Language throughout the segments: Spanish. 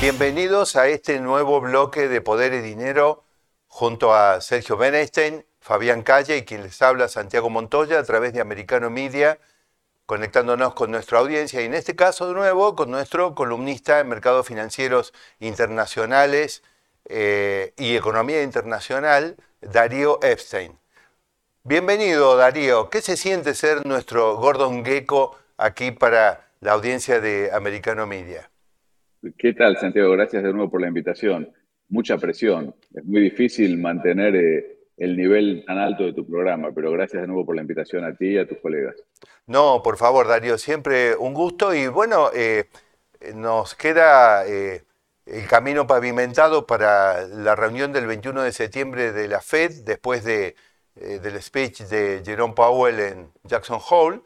Bienvenidos a este nuevo bloque de Poder y Dinero junto a Sergio Benestein, Fabián Calle y quien les habla Santiago Montoya a través de Americano Media, conectándonos con nuestra audiencia y en este caso de nuevo con nuestro columnista en mercados financieros internacionales eh, y economía internacional, Darío Epstein. Bienvenido Darío, ¿qué se siente ser nuestro Gordon Gecko aquí para la audiencia de Americano Media? ¿Qué tal, Santiago? Gracias de nuevo por la invitación. Mucha presión. Es muy difícil mantener eh, el nivel tan alto de tu programa, pero gracias de nuevo por la invitación a ti y a tus colegas. No, por favor, Darío, siempre un gusto y bueno, eh, nos queda eh, el camino pavimentado para la reunión del 21 de septiembre de la FED, después de, del speech de Jerome Powell en Jackson Hole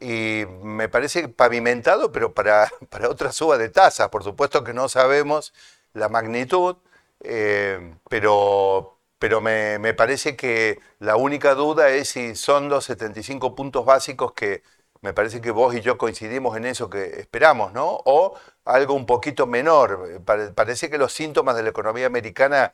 y me parece pavimentado, pero para, para otra suba de tasas. Por supuesto que no sabemos la magnitud, eh, pero, pero me, me, parece que la única duda es si son los 75 puntos básicos que me parece que vos y yo coincidimos en eso que esperamos, ¿no? O algo un poquito menor. Parece que los síntomas de la economía americana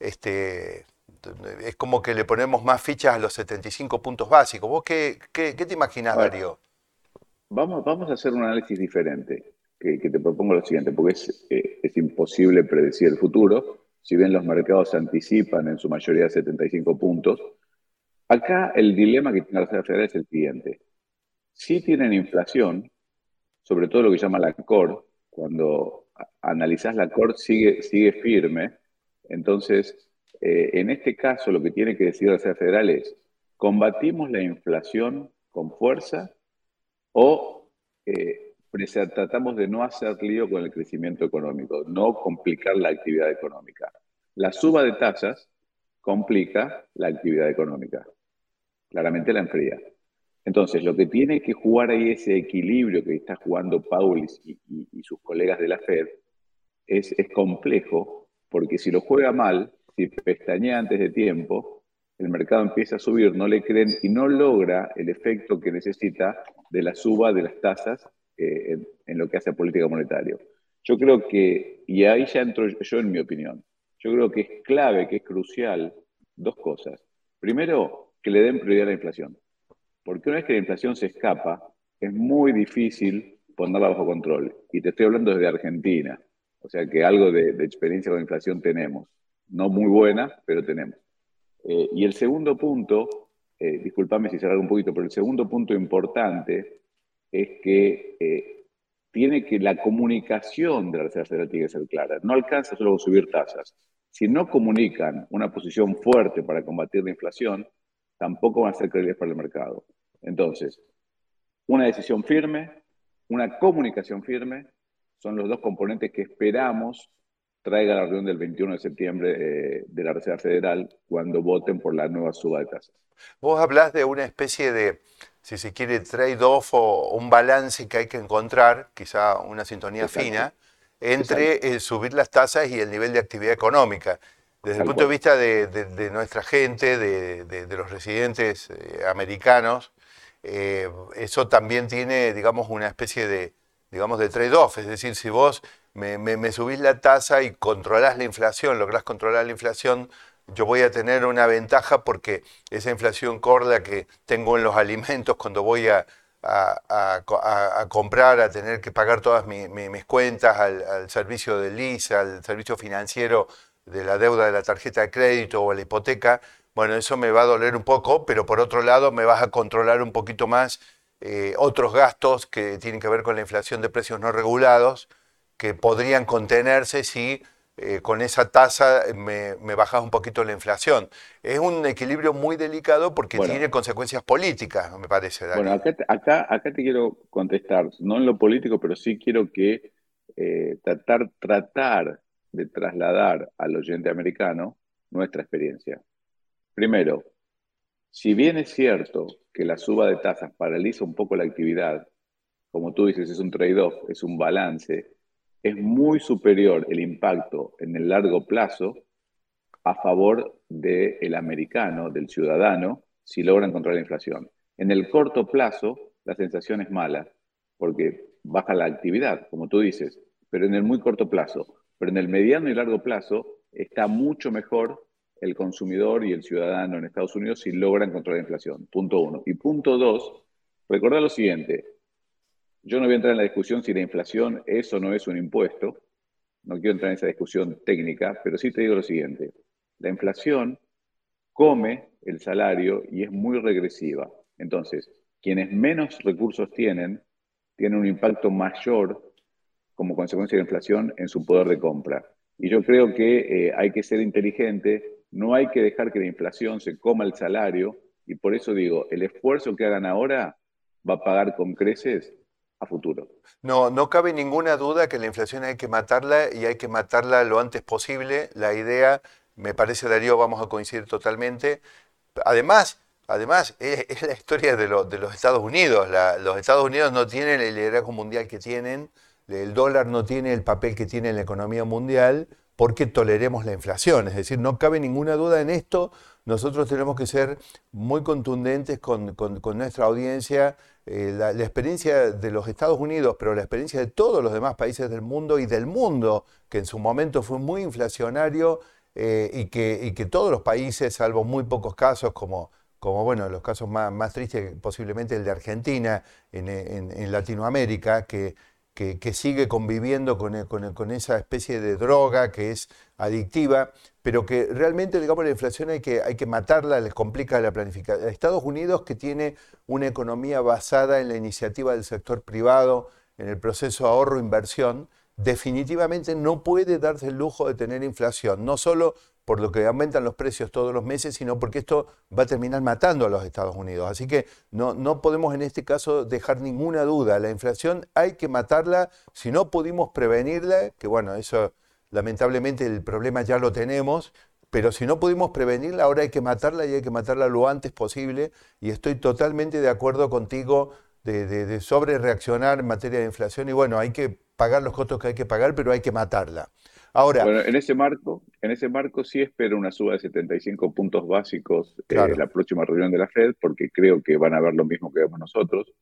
este, es como que le ponemos más fichas a los 75 puntos básicos. ¿Vos qué, qué, te imaginas, Darío? Vamos, vamos a hacer un análisis diferente, que, te propongo lo siguiente, porque es, eh, es imposible predecir el futuro, si bien los mercados anticipan en su mayoría de 75 puntos. Acá el dilema que tiene la Reserva Federal es el siguiente. Si tienen inflación, sobre todo lo que llama la core, cuando analizás la core sigue, sigue firme, entonces eh, en este caso, lo que tiene que decir la Reserva Federal es, ¿combatimos la inflación con fuerza o eh, tratamos de no hacer lío con el crecimiento económico, no complicar la actividad económica? La suba de tasas complica la actividad económica, claramente la enfría. Entonces, lo que tiene que jugar ahí ese equilibrio que está jugando Paul y, y sus colegas de la Fed es, es complejo, porque si lo juega mal, si pestañea antes de tiempo, el mercado empieza a subir, no le creen y no logra el efecto que necesita de la suba de las tasas eh, en, lo que hace política monetaria. Yo creo que, y ahí ya entro yo en mi opinión, yo creo que es clave, que es crucial, dos cosas. Primero, que le den prioridad a la inflación. Porque una vez que la inflación se escapa, es muy difícil ponerla bajo control. Y te estoy hablando desde Argentina. O sea que algo de, de experiencia con inflación tenemos no muy buena, pero tenemos. Eh, y el segundo punto, eh, discúlpame si se un poquito, pero el segundo punto importante es que eh, tiene que la comunicación de la Reserva Federal tiene que ser clara. No alcanza solo subir tasas. Si no comunican una posición fuerte para combatir la inflación, tampoco van a ser creíbles para el mercado. Entonces, una decisión firme, una comunicación firme, son los dos componentes que esperamos traiga la reunión del 21 de septiembre eh, de la Reserva Federal cuando voten por la nueva suba de tasas. Vos hablas de una especie de, si se quiere, trade-off o un balance que hay que encontrar, quizá una sintonía fina, entre subir las tasas y el nivel de actividad económica. Desde el punto de vista de, nuestra gente, de, los residentes eh, americanos, eh, eso también tiene, digamos, una especie de, digamos, de trade-off. Es decir, si vos me, subís la tasa y controlás la inflación, lográs controlar la inflación, yo voy a tener una ventaja porque esa inflación corda que tengo en los alimentos cuando voy a, comprar, a tener que pagar todas mis cuentas al, servicio de lisa, al servicio financiero de la deuda de la tarjeta de crédito o la hipoteca, bueno, eso me va a doler un poco, pero por otro lado me vas a controlar un poquito más eh, otros gastos que tienen que ver con la inflación de precios no regulados, que podrían contenerse si eh, con esa tasa me, me, bajas un poquito la inflación. Es un equilibrio muy delicado porque tiene consecuencias políticas, me parece. Bueno, acá, acá, acá, te quiero contestar, no en lo político, pero sí quiero que eh, tratar, tratar de trasladar al oyente americano nuestra experiencia. Primero, si bien es cierto que la suba de tasas paraliza un poco la actividad, como tú dices, es un trade-off, es un balance, es muy superior el impacto en el largo plazo a favor del americano, del ciudadano, si logran controlar la inflación. En el corto plazo, la sensación es mala, porque baja la actividad, como tú dices, pero en el muy corto plazo. Pero en el mediano y largo plazo está mucho mejor el consumidor y el ciudadano en Estados Unidos si logran controlar la inflación. Punto uno. Y punto dos, recordar lo siguiente. Yo no voy a entrar en la discusión si la inflación es o no es un impuesto. No quiero entrar en esa discusión técnica, pero sí te digo lo siguiente. La inflación come el salario y es muy regresiva. Entonces, quienes menos recursos tienen, tienen un impacto mayor como consecuencia de la inflación en su poder de compra. Y yo creo que eh, hay que ser inteligente, no hay que dejar que la inflación se coma el salario, y por eso digo, el esfuerzo que hagan ahora va a pagar con creces futuro. No, no cabe ninguna duda que la inflación hay que matarla y hay que matarla lo antes posible. La idea, me parece Darío, vamos a coincidir totalmente. Además, además es, la historia de, los Estados Unidos. los Estados Unidos no tienen el liderazgo mundial que tienen, el dólar no tiene el papel que tiene en la economía mundial porque toleremos la inflación. Es decir, no cabe ninguna duda en esto. Nosotros tenemos que ser muy contundentes con, nuestra audiencia. Eh, la, experiencia de los Estados Unidos, pero la experiencia de todos los demás países del mundo y del mundo, que en su momento fue muy inflacionario eh, y, que, que, todos los países, salvo muy pocos casos, como, como bueno, los casos más, más tristes, posiblemente el de Argentina en Latinoamérica, que que, sigue conviviendo con, esa especie de droga que es adictiva, pero que realmente, digamos, la inflación hay que, hay que matarla, les complica la planificación. Estados Unidos, que tiene una economía basada en la iniciativa del sector privado, en el proceso ahorro-inversión, definitivamente no puede darse el lujo de tener inflación, no solo por lo que aumentan los precios todos los meses, sino porque esto va a terminar matando a los Estados Unidos. Así que no, no podemos en este caso dejar ninguna duda. La inflación hay que matarla. Si no pudimos prevenirla, que bueno, eso lamentablemente el problema ya lo tenemos, pero si no pudimos prevenirla, ahora hay que matarla y hay que matarla lo antes posible. Y estoy totalmente de acuerdo contigo de, de sobre reaccionar en materia de inflación. Y bueno, hay que pagar los costos que hay que pagar, pero hay que matarla. Ahora, bueno, en ese marco, en ese marco sí espero una suba de 75 puntos básicos en la próxima reunión de la Fed, porque creo que van a ver lo mismo que vemos nosotros.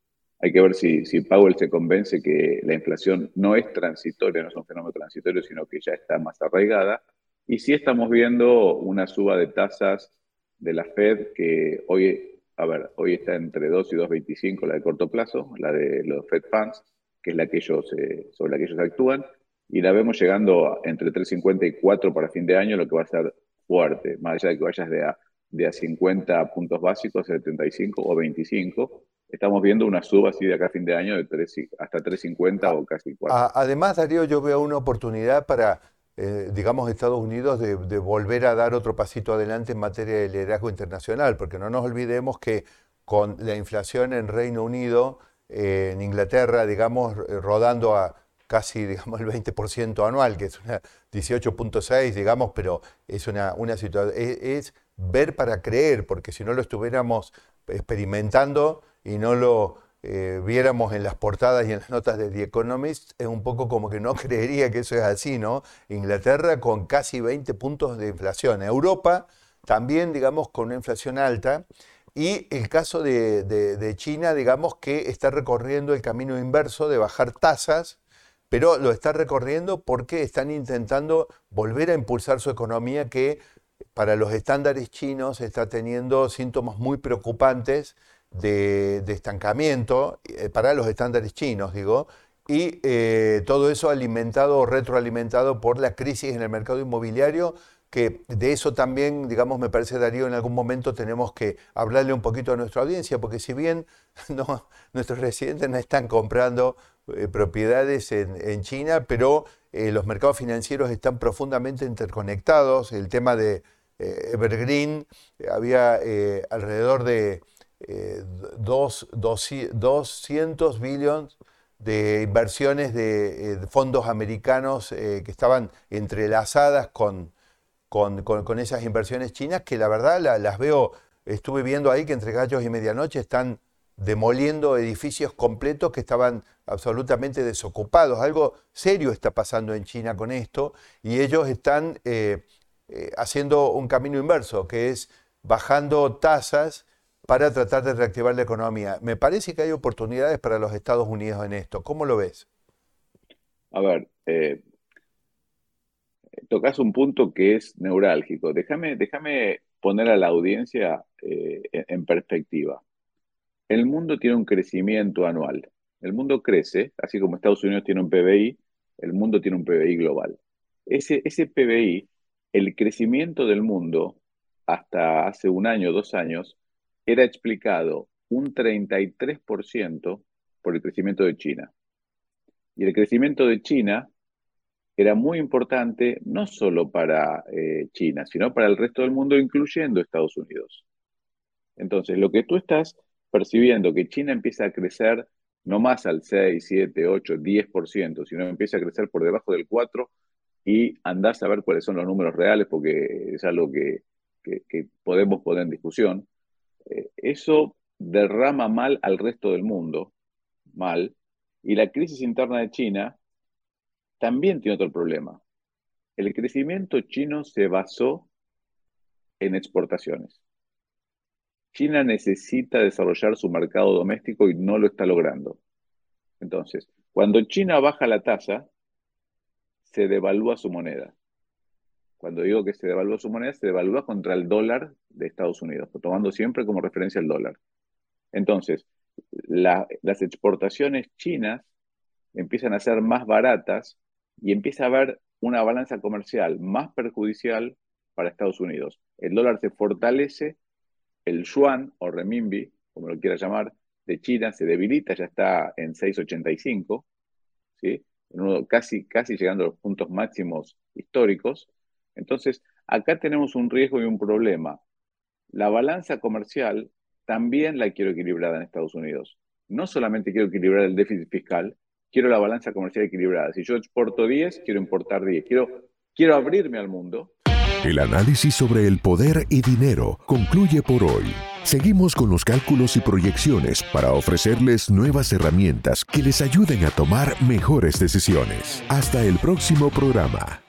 Hay que ver si, si Powell se convence que la inflación no es transitoria, no es un fenómeno transitorio, sino que ya está más arraigada. Y sí estamos viendo una suba de tasas de la Fed que hoy, a ver, hoy está entre 2 y 2,25 la de corto plazo, la de los Fed Funds, que es la que ellos, eh, sobre la que ellos actúan y la vemos llegando entre 3.50 y 4 para fin de año, lo que va a ser fuerte, más allá de que vayas de a, de a 50 puntos básicos, 75 o 25, estamos viendo una suba así de acá a fin de año de 3, hasta 3.50 o casi 4. Además, Darío, yo veo una oportunidad para, eh, digamos, Estados Unidos de, volver a dar otro pasito adelante en materia de liderazgo internacional, porque no nos olvidemos que con la inflación en Reino Unido, eh, en Inglaterra, digamos, rodando a casi, digamos, el 20% anual, que es una 18.6, digamos, pero es una, una situación, es, ver para creer, porque si no lo estuviéramos experimentando y no lo eh, viéramos en las portadas y en las notas de The Economist, es un poco como que no creería que eso es así, ¿no? Inglaterra con casi 20 puntos de inflación, Europa también, digamos, con una inflación alta, y el caso de, de China, digamos, que está recorriendo el camino inverso de bajar tasas, pero lo está recorriendo porque están intentando volver a impulsar su economía que para los estándares chinos está teniendo síntomas muy preocupantes de, estancamiento, eh, para los estándares chinos, digo, y eh, todo eso alimentado o retroalimentado por la crisis en el mercado inmobiliario, que de eso también, digamos, me parece, Darío, en algún momento tenemos que hablarle un poquito a nuestra audiencia, porque si bien nuestros residentes no están comprando eh, propiedades en, China, pero los mercados financieros están profundamente interconectados. El tema de Evergreen, había alrededor de 200 billones de inversiones de, eh, fondos americanos que estaban entrelazadas con, con, esas inversiones chinas, que la verdad las veo, estuve viendo ahí que entre gallos y medianoche están demoliendo edificios completos que estaban absolutamente desocupados. Algo serio está pasando en China con esto y ellos están eh, eh, haciendo un camino inverso, que es bajando tasas para tratar de reactivar la economía. Me parece que hay oportunidades para los Estados Unidos en esto. ¿Cómo lo ves? A ver, eh, tocas un punto que es neurálgico. Déjame, déjame poner a la audiencia en perspectiva. El mundo tiene un crecimiento anual. El mundo crece, así como Estados Unidos tiene un PBI, el mundo tiene un PBI global. Ese, ese PBI, el crecimiento del mundo hasta hace un año, dos años, era explicado un 33% por el crecimiento de China. Y el crecimiento de China era muy importante no solo para eh, China, sino para el resto del mundo, incluyendo Estados Unidos. Entonces, lo que tú estás percibiendo que China empieza a crecer no más al 6, 7, 8, 10%, sino empieza a crecer por debajo del 4% y andás a ver cuáles son los números reales porque es algo que, podemos poner en discusión. Eso derrama mal al resto del mundo, mal, y la crisis interna de China también tiene otro problema. El crecimiento chino se basó en exportaciones. China necesita desarrollar su mercado doméstico y no lo está logrando. Entonces, cuando China baja la tasa, se devalúa su moneda. Cuando digo que se devalúa su moneda, se devalúa contra el dólar de Estados Unidos, tomando siempre como referencia el dólar. Entonces, las exportaciones chinas empiezan a ser más baratas y empieza a haber una balanza comercial más perjudicial para Estados Unidos. El dólar se fortalece el yuan o renminbi, como lo quiera llamar, de China se debilita, ya está en 6,85, ¿sí? casi, casi llegando a los puntos máximos históricos. Entonces, acá tenemos un riesgo y un problema. La balanza comercial también la quiero equilibrada en Estados Unidos. No solamente quiero equilibrar el déficit fiscal, quiero la balanza comercial equilibrada. Si yo exporto 10, quiero importar 10. Quiero, quiero abrirme al mundo, el análisis sobre el poder y dinero concluye por hoy. Seguimos con los cálculos y proyecciones para ofrecerles nuevas herramientas que les ayuden a tomar mejores decisiones. Hasta el próximo programa.